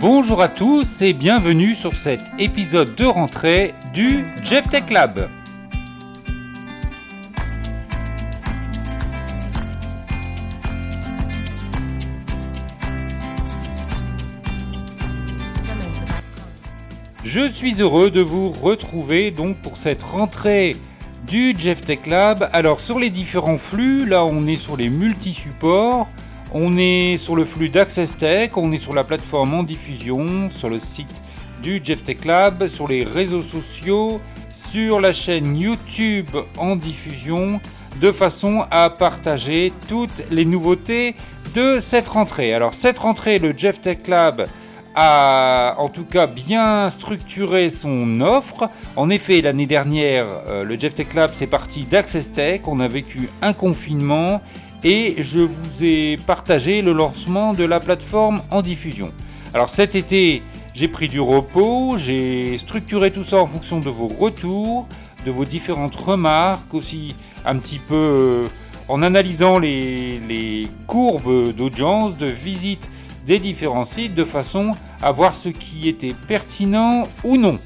Bonjour à tous et bienvenue sur cet épisode de rentrée du Jeff Tech Lab. Je suis heureux de vous retrouver donc pour cette rentrée du Jeff Tech Lab. Alors sur les différents flux, là on est sur les multi-supports. On est sur le flux d'Access Tech, on est sur la plateforme en diffusion, sur le site du Jeff Tech Lab, sur les réseaux sociaux, sur la chaîne YouTube en diffusion, de façon à partager toutes les nouveautés de cette rentrée. Alors cette rentrée, le Jeff Tech Lab a en tout cas bien structuré son offre. En effet, l'année dernière, euh, le Jeff Tech Lab c'est parti d'Access Tech. On a vécu un confinement et je vous ai partagé le lancement de la plateforme en diffusion. Alors cet été, j'ai pris du repos, j'ai structuré tout ça en fonction de vos retours, de vos différentes remarques, aussi un petit peu euh, en analysant les, courbes d'audience, de visite des différents sites, de façon à voir ce qui était pertinent ou non.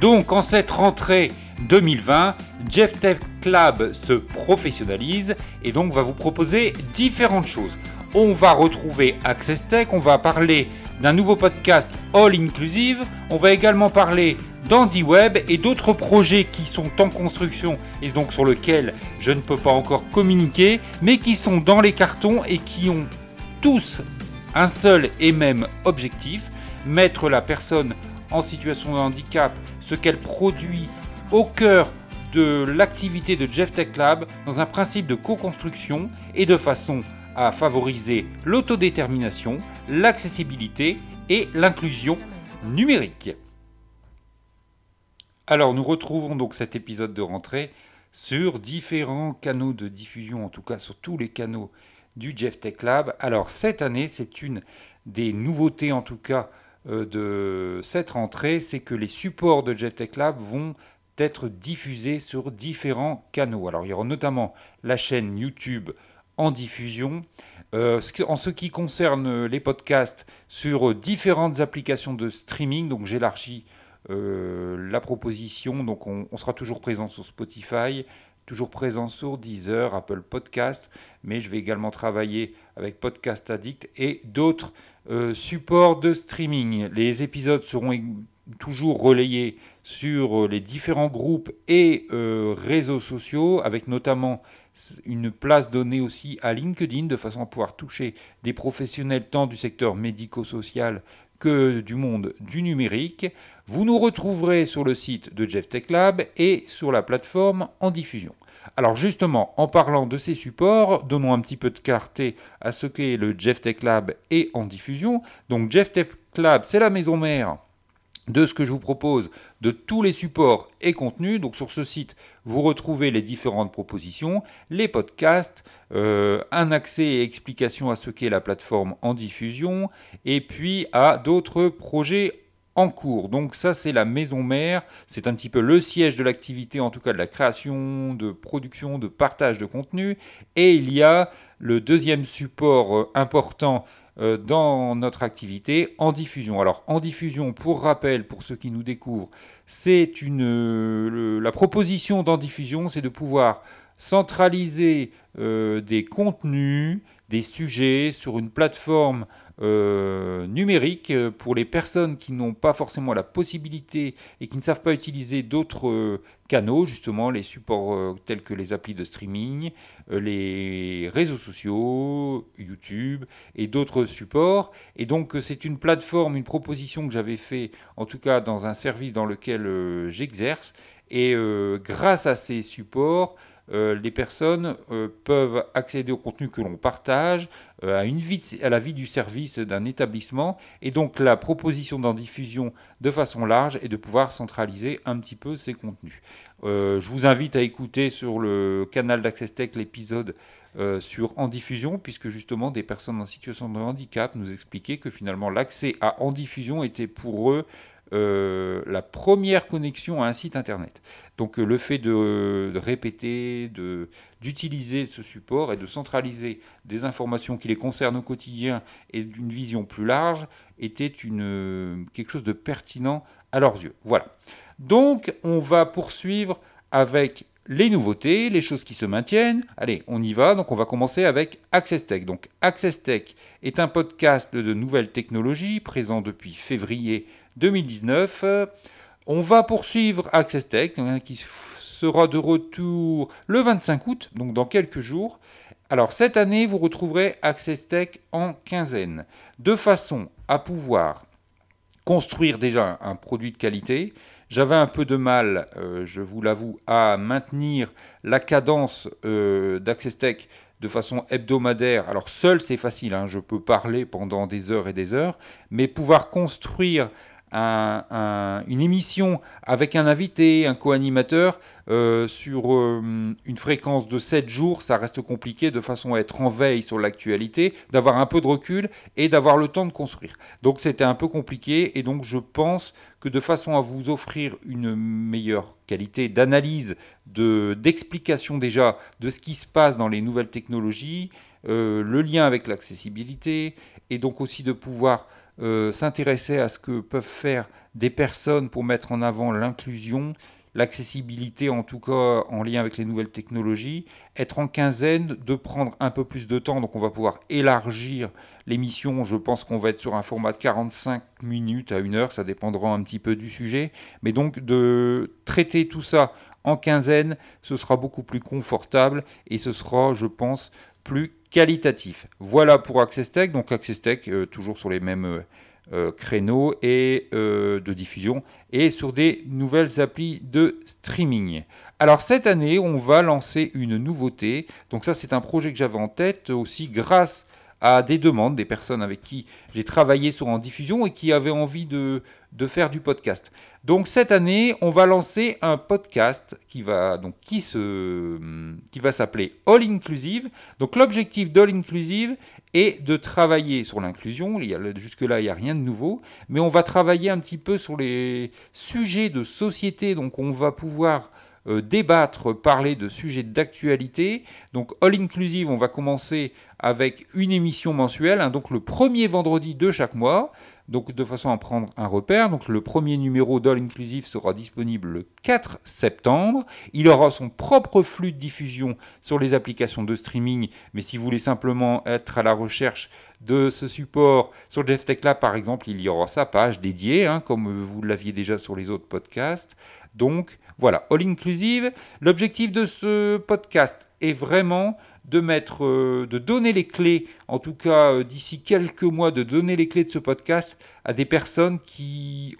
Donc en cette rentrée 2020, Jeff Tech Se professionnalise et donc va vous proposer différentes choses. On va retrouver Access Tech, on va parler d'un nouveau podcast All Inclusive, on va également parler d'AndyWeb et d'autres projets qui sont en construction et donc sur lesquels je ne peux pas encore communiquer, mais qui sont dans les cartons et qui ont tous un seul et même objectif, mettre la personne en situation de handicap, ce qu'elle produit au cœur de l'activité de Jeff Tech Lab dans un principe de co-construction et de façon à favoriser l'autodétermination, l'accessibilité et l'inclusion numérique. Alors nous retrouvons donc cet épisode de rentrée sur différents canaux de diffusion, en tout cas sur tous les canaux du Jeff Tech Lab. Alors cette année, c'est une des nouveautés en tout cas euh, de cette rentrée, c'est que les supports de Jeff Tech Lab vont être diffusé sur différents canaux. Alors il y aura notamment la chaîne YouTube en diffusion. Euh, en ce qui concerne les podcasts sur différentes applications de streaming, donc j'élargis euh, la proposition, donc on, sera toujours présent sur Spotify, toujours présent sur Deezer, Apple Podcast, mais je vais également travailler avec Podcast Addict et d'autres euh, supports de streaming. Les épisodes seront toujours relayé sur euh, les différents groupes et euh, réseaux sociaux, avec notamment une place donnée aussi à LinkedIn, de façon à pouvoir toucher des professionnels tant du secteur médico-social que du monde du numérique. Vous nous retrouverez sur le site de Jeff Tech Lab et sur la plateforme en diffusion. Alors justement, en parlant de ces supports, donnons un petit peu de clarté à ce qu'est le Jeff Tech Lab et en diffusion. Donc Jeff Tech Lab, c'est la maison mère de ce que je vous propose, de tous les supports et contenus. Donc sur ce site, vous retrouvez les différentes propositions, les podcasts, euh, un accès et explication à ce qu'est la plateforme en diffusion, et puis à d'autres projets en cours. Donc ça, c'est la maison mère, c'est un petit peu le siège de l'activité, en tout cas de la création, de production, de partage de contenu. Et il y a le deuxième support euh, important euh, dans notre activité en diffusion. Alors en diffusion, pour rappel, pour ceux qui nous découvrent, c'est une euh, la proposition d'en diffusion, c'est de pouvoir centraliser euh, des contenus, des sujets sur une plateforme euh, numérique euh, pour les personnes qui n'ont pas forcément la possibilité et qui ne savent pas utiliser d'autres euh, canaux, justement les supports tels que les applis de streaming, les réseaux sociaux, YouTube et d'autres supports. Et donc c'est une plateforme, une proposition que j'avais fait en tout cas dans un service dans lequel j'exerce. Et grâce à ces supports, euh, les personnes euh, peuvent accéder au contenu que l'on partage, euh, à, à la vie du service d'un établissement, et donc la proposition d'en diffusion de façon large est de pouvoir centraliser un petit peu ces contenus. je vous invite à écouter sur le canal d'Access Tech l'épisode sur En diffusion, puisque justement des personnes en situation de handicap nous expliquaient que finalement l'accès à En diffusion était pour eux euh, la première connexion à un site internet. Donc le fait de, répéter, d'utiliser ce support et de centraliser des informations qui les concernent au quotidien et d'une vision plus large était une, quelque chose de pertinent à leurs yeux. Voilà. Donc on va poursuivre avec les nouveautés, les choses qui se maintiennent. Allez, on y va. Donc, on va commencer avec Access Tech. Donc, Access Tech est un podcast de nouvelles technologies présent depuis février 2019. On va poursuivre Access Tech hein, qui sera de retour le 25 août, donc dans quelques jours. Alors, cette année, vous retrouverez Access Tech en quinzaine, de façon à pouvoir construire déjà un produit de qualité, j'avais un peu de mal, euh, je vous l'avoue, à maintenir la cadence euh, d'Access Tech de façon hebdomadaire. Alors seul c'est facile, hein, je peux parler pendant des heures et des heures, mais pouvoir construire une émission avec un invité, un co-animateur, euh, sur euh, une fréquence de 7 jours, ça reste compliqué de façon à être en veille sur l'actualité, d'avoir un peu de recul et d'avoir le temps de construire. Donc c'était un peu compliqué et donc je pense que de façon à vous offrir une meilleure qualité d'analyse, d'explication déjà de ce qui se passe dans les nouvelles technologies, euh, le lien avec l'accessibilité et donc aussi de pouvoir euh, s'intéresser à ce que peuvent faire des personnes pour mettre en avant l'inclusion, l'accessibilité en tout cas en lien avec les nouvelles technologies, être en quinzaine, de prendre un peu plus de temps, donc on va pouvoir élargir l'émission, je pense qu'on va être sur un format de 45 minutes à une heure, ça dépendra un petit peu du sujet, mais donc de traiter tout ça en quinzaine, ce sera beaucoup plus confortable et ce sera, je pense, plus qualitatif. Voilà pour Access Tech. Donc Access Tech, euh, toujours sur les mêmes euh, euh, créneaux et de diffusion et sur des nouvelles applis de streaming. Alors cette année, on va lancer une nouveauté. Donc ça, c'est un projet que j'avais en tête aussi grâce à des demandes des personnes avec qui j'ai travaillé sur en diffusion et qui avaient envie de, de faire du podcast. Donc cette année, on va lancer un podcast qui va donc qui se qui va s'appeler All Inclusive. Donc l'objectif d'All Inclusive est de travailler sur l'inclusion. Jusque là, il n'y a rien de nouveau, mais on va travailler un petit peu sur les sujets de société. Donc on va pouvoir euh, débattre, parler de sujets d'actualité. Donc All Inclusive, on va commencer avec une émission mensuelle, hein, donc le premier vendredi de chaque mois. Donc de façon à prendre un repère, donc le premier numéro d'All Inclusive sera disponible le 4 septembre. Il aura son propre flux de diffusion sur les applications de streaming, mais si vous voulez simplement être à la recherche de ce support sur Jeff Tech Lab par exemple, il y aura sa page dédiée, hein, comme vous l'aviez déjà sur les autres podcasts. Donc voilà, All Inclusive. L'objectif de ce podcast est vraiment de mettre, euh, de donner les clés, en tout cas euh, d'ici quelques mois, de donner les clés de ce podcast à des personnes qui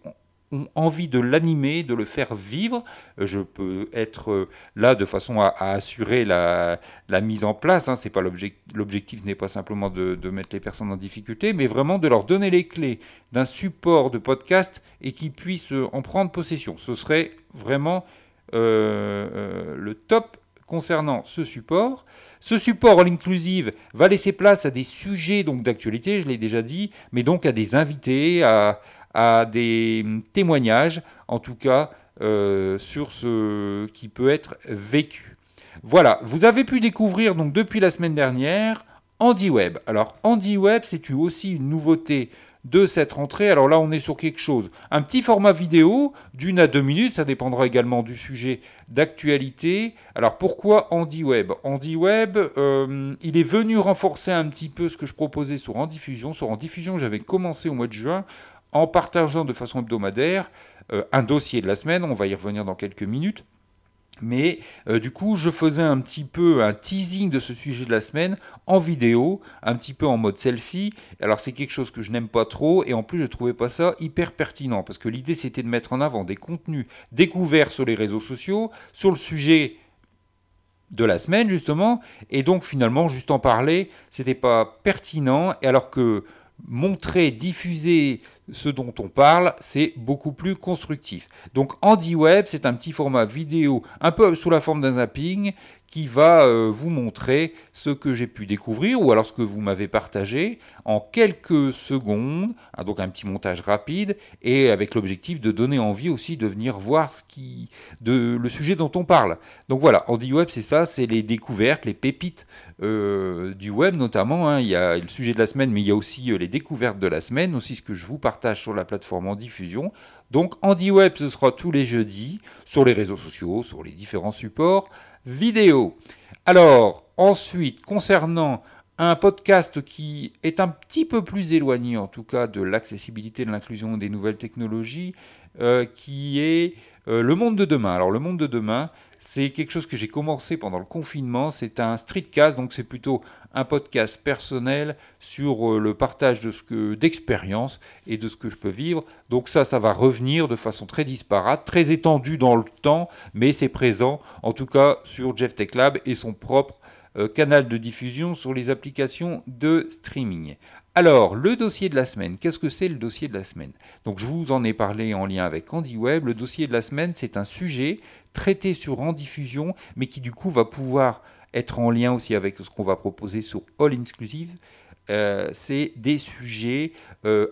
ont envie de l'animer, de le faire vivre. Euh, je peux être là de façon à, assurer la, mise en place. Hein. C'est pas l'objectif n'est pas simplement de, mettre les personnes en difficulté, mais vraiment de leur donner les clés d'un support de podcast et qu'ils puissent en prendre possession. Ce serait vraiment le top concernant ce support. Ce support all inclusive va laisser place à des sujets d'actualité, je l'ai déjà dit, mais donc à des invités, à, des témoignages, en tout cas euh, sur ce qui peut être vécu. Voilà, vous avez pu découvrir donc depuis la semaine dernière AndyWeb. Alors AndyWeb, c'est aussi une nouveauté de cette rentrée. Alors là, on est sur quelque chose. Un petit format vidéo d'une à deux minutes, ça dépendra également du sujet d'actualité. Alors pourquoi AndyWeb AndyWeb, euh, il est venu renforcer un petit peu ce que je proposais sur Diffusion. Sur Diffusion, j'avais commencé au mois de juin en partageant de façon hebdomadaire euh, un dossier de la semaine. On va y revenir dans quelques minutes. Mais euh, du coup, je faisais un petit peu un teasing de ce sujet de la semaine en vidéo, un petit peu en mode selfie. Alors c'est quelque chose que je n'aime pas trop et en plus je trouvais pas ça hyper pertinent parce que l'idée c'était de mettre en avant des contenus découverts sur les réseaux sociaux sur le sujet de la semaine justement et donc finalement juste en parler, c'était pas pertinent et alors que montrer, diffuser ce dont on parle, c'est beaucoup plus constructif. Donc HandyWeb, c'est un petit format vidéo, un peu sous la forme d'un zapping, qui va euh, vous montrer ce que j'ai pu découvrir ou alors ce que vous m'avez partagé en quelques secondes, hein, donc un petit montage rapide et avec l'objectif de donner envie aussi de venir voir ce qui, de, le sujet dont on parle. Donc voilà, Andy Web c'est ça, c'est les découvertes, les pépites euh, du web notamment. Hein. Il y a le sujet de la semaine, mais il y a aussi euh, les découvertes de la semaine, aussi ce que je vous partage sur la plateforme en diffusion. Donc Andy Web ce sera tous les jeudis sur les réseaux sociaux, sur les différents supports vidéo. Alors, ensuite, concernant un podcast qui est un petit peu plus éloigné, en tout cas, de l'accessibilité, de l'inclusion des nouvelles technologies, euh, qui est euh, Le Monde de demain. Alors, Le Monde de demain, c'est quelque chose que j'ai commencé pendant le confinement. C'est un streetcast, donc c'est plutôt un podcast personnel sur euh, le partage de et de ce que je peux vivre. Donc ça, ça va revenir de façon très disparate, très étendue dans le temps, mais c'est présent en tout cas sur Jeff Tech Lab et son propre euh, canal de diffusion sur les applications de streaming. Alors, le dossier de la semaine, qu'est-ce que c'est le dossier de la semaine? Donc, je vous en ai parlé en lien avec Andy Web. Le dossier de la semaine, c'est un sujet traité sur en diffusion, mais qui du coup va pouvoir être en lien aussi avec ce qu'on va proposer sur All Inclusive. Euh, c'est des sujets euh,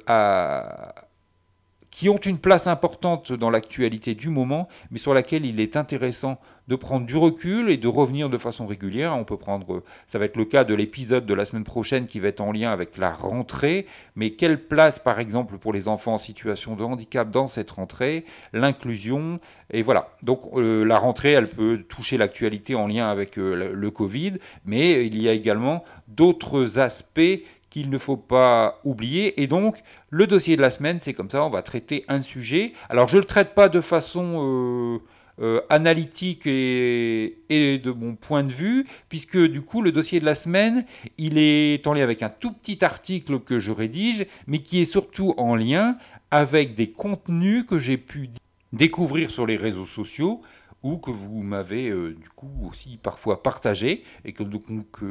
qui ont une place importante dans l'actualité du moment, mais sur laquelle il est intéressant de prendre du recul et de revenir de façon régulière. On peut prendre, ça va être le cas de l'épisode de la semaine prochaine qui va être en lien avec la rentrée, mais quelle place par exemple pour les enfants en situation de handicap dans cette rentrée, l'inclusion, et voilà. Donc euh, la rentrée, elle peut toucher l'actualité en lien avec euh, le Covid, mais il y a également d'autres aspects qu'il ne faut pas oublier. Et donc, le dossier de la semaine, c'est comme ça, on va traiter un sujet. Alors, je ne le traite pas de façon euh, euh, analytique et, de mon point de vue, puisque du coup, le dossier de la semaine, il est en lien avec un tout petit article que je rédige, mais qui est surtout en lien avec des contenus que j'ai pu découvrir sur les réseaux sociaux ou que vous m'avez euh, du coup aussi parfois partagé et que,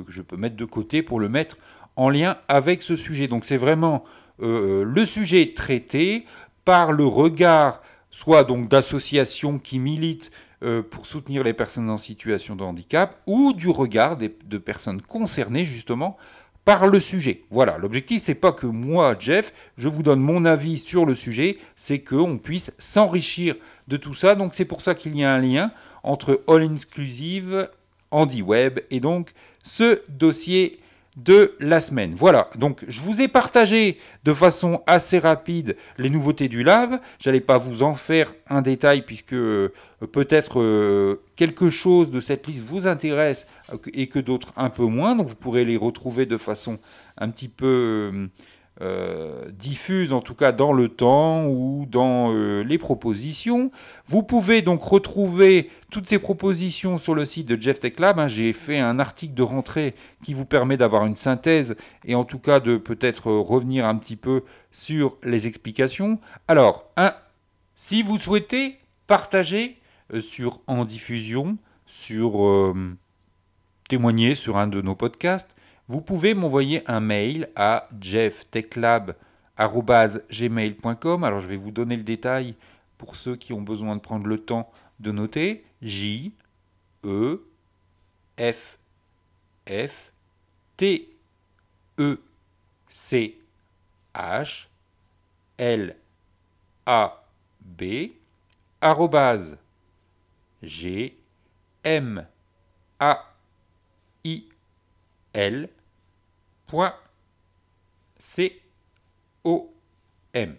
je peux mettre de côté pour le mettre en lien avec ce sujet. Donc c'est vraiment euh, le sujet traité par le regard soit donc d'associations qui militent euh, pour soutenir les personnes en situation de handicap ou du regard de personnes concernées justement par le sujet. Voilà, l'objectif c'est pas que moi, Jeff, je vous donne mon avis sur le sujet, c'est qu'on puisse s'enrichir de tout ça. Donc c'est pour ça qu'il y a un lien entre All Inclusive, Andy Web et donc ce dossier de la semaine. Voilà, donc je vous ai partagé de façon assez rapide les nouveautés du lab. J'allais pas vous en faire un détail puisque euh, peut-être euh, quelque chose de cette liste vous intéresse euh, et que d'autres un peu moins. Donc vous pourrez les retrouver de façon un petit peu euh, diffuse en tout cas dans le temps ou dans euh, les propositions. Vous pouvez donc retrouver toutes ces propositions sur le site de Jeff Tech Lab. Hein. J'ai fait un article de rentrée qui vous permet d'avoir une synthèse et en tout cas de peut-être revenir un petit peu sur les explications. Alors, si vous souhaitez partager euh, sur En Diffusion, sur témoigner sur un de nos podcasts, vous pouvez m'envoyer un mail à jefftechlab.gmail.com. Alors je vais vous donner le détail pour ceux qui ont besoin de prendre le temps de noter. J E F F T E C H L A B G M A I L.com.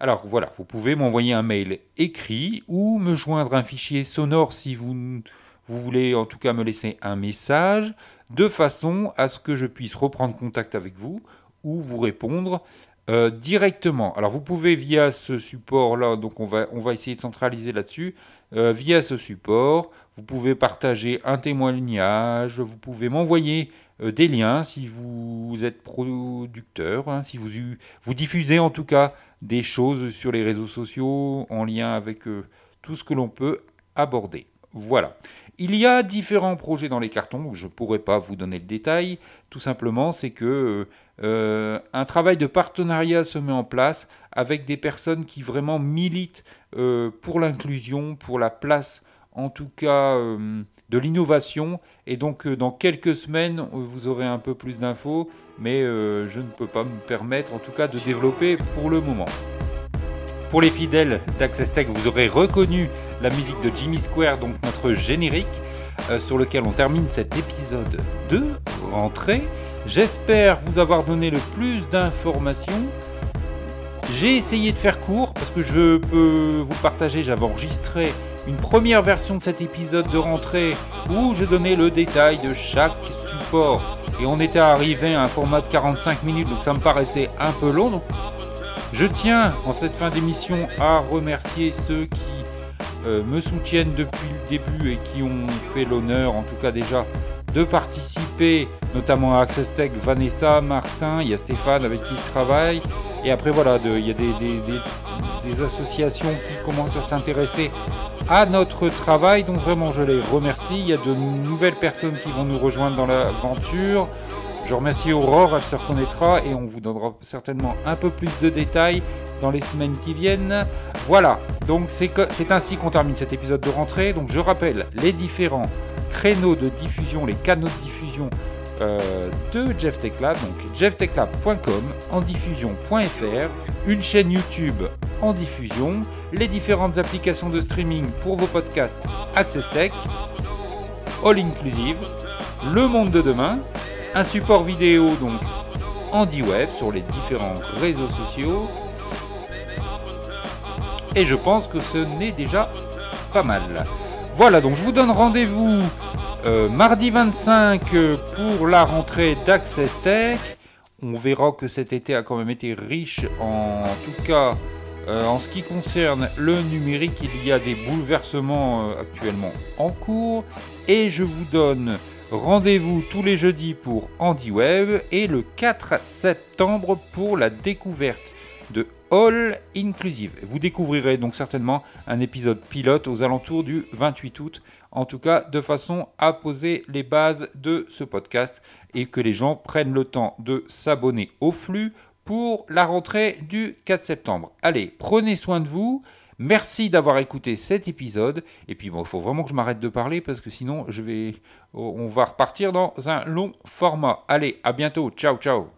Alors voilà, vous pouvez m'envoyer un mail écrit ou me joindre un fichier sonore si vous, voulez en tout cas me laisser un message de façon à ce que je puisse reprendre contact avec vous ou vous répondre euh, directement. Alors vous pouvez via ce support-là, donc on va, on va essayer de centraliser là-dessus, euh, via ce support, vous pouvez partager un témoignage, vous pouvez m'envoyer euh, des liens si vous êtes producteur, hein, si vous, vous diffusez en tout cas des choses sur les réseaux sociaux en lien avec euh, tout ce que l'on peut aborder. Voilà. Il y a différents projets dans les cartons, je ne pourrais pas vous donner le détail. Tout simplement, c'est que un travail de partenariat se met en place avec des personnes qui vraiment militent pour l'inclusion, pour la place en tout cas euh, de l'innovation. Et donc dans quelques semaines, vous aurez un peu plus d'infos, mais je ne peux pas me permettre en tout cas de développer pour le moment. Pour les fidèles d'Access Tech, vous aurez reconnu la musique de Jimmy Square, donc notre générique, sur lequel on termine cet épisode de rentrée. J'espère vous avoir donné le plus d'informations. J'ai essayé de faire court parce que je peux vous partager, j'avais enregistré une première version de cet épisode de rentrée où je donnais le détail de chaque support et on était arrivé à un format de 45 minutes donc ça me paraissait un peu long. je tiens en cette fin d'émission à remercier ceux qui euh, me soutiennent depuis le début et qui ont fait l'honneur en tout cas déjà de participer, notamment à Access Tech, Vanessa, Martin, il y a Stéphane avec qui je travaille. Et après, voilà, il y a des, associations qui commencent à s'intéresser à notre travail. Donc vraiment, je les remercie. Il y a de nouvelles personnes qui vont nous rejoindre dans l'aventure. Je remercie Aurore, elle se reconnaîtra et on vous donnera certainement un peu plus de détails dans les semaines qui viennent. Voilà, donc c'est ainsi qu'on termine cet épisode de rentrée. Donc je rappelle les différents créneaux de diffusion, les canaux de diffusion euh, de Jeff Tech Lab, donc jefftechlab.com, en diffusion.fr, une chaîne YouTube en diffusion, les différentes applications de streaming pour vos podcasts Access Tech, All Inclusive, Le Monde de demain, un support vidéo donc en web sur les différents réseaux sociaux. Et je pense que ce n'est déjà pas mal. Voilà, donc je vous donne rendez-vous euh, mardi 25 euh, pour la rentrée d'Access Tech. On verra que cet été a quand même été riche en, tout cas euh, en ce qui concerne le numérique. Il y a des bouleversements actuellement en cours. Et je vous donne rendez-vous tous les jeudis pour Web et le 4 septembre pour la découverte de All Inclusive. Vous découvrirez donc certainement un épisode pilote aux alentours du 28 août en tout cas de façon à poser les bases de ce podcast et que les gens prennent le temps de s'abonner au flux pour la rentrée du 4 septembre. Allez, prenez soin de vous. Merci d'avoir écouté cet épisode. Et puis il faut vraiment que je m'arrête de parler parce que sinon je vais on va repartir dans un long format. Allez, à bientôt. Ciao ciao.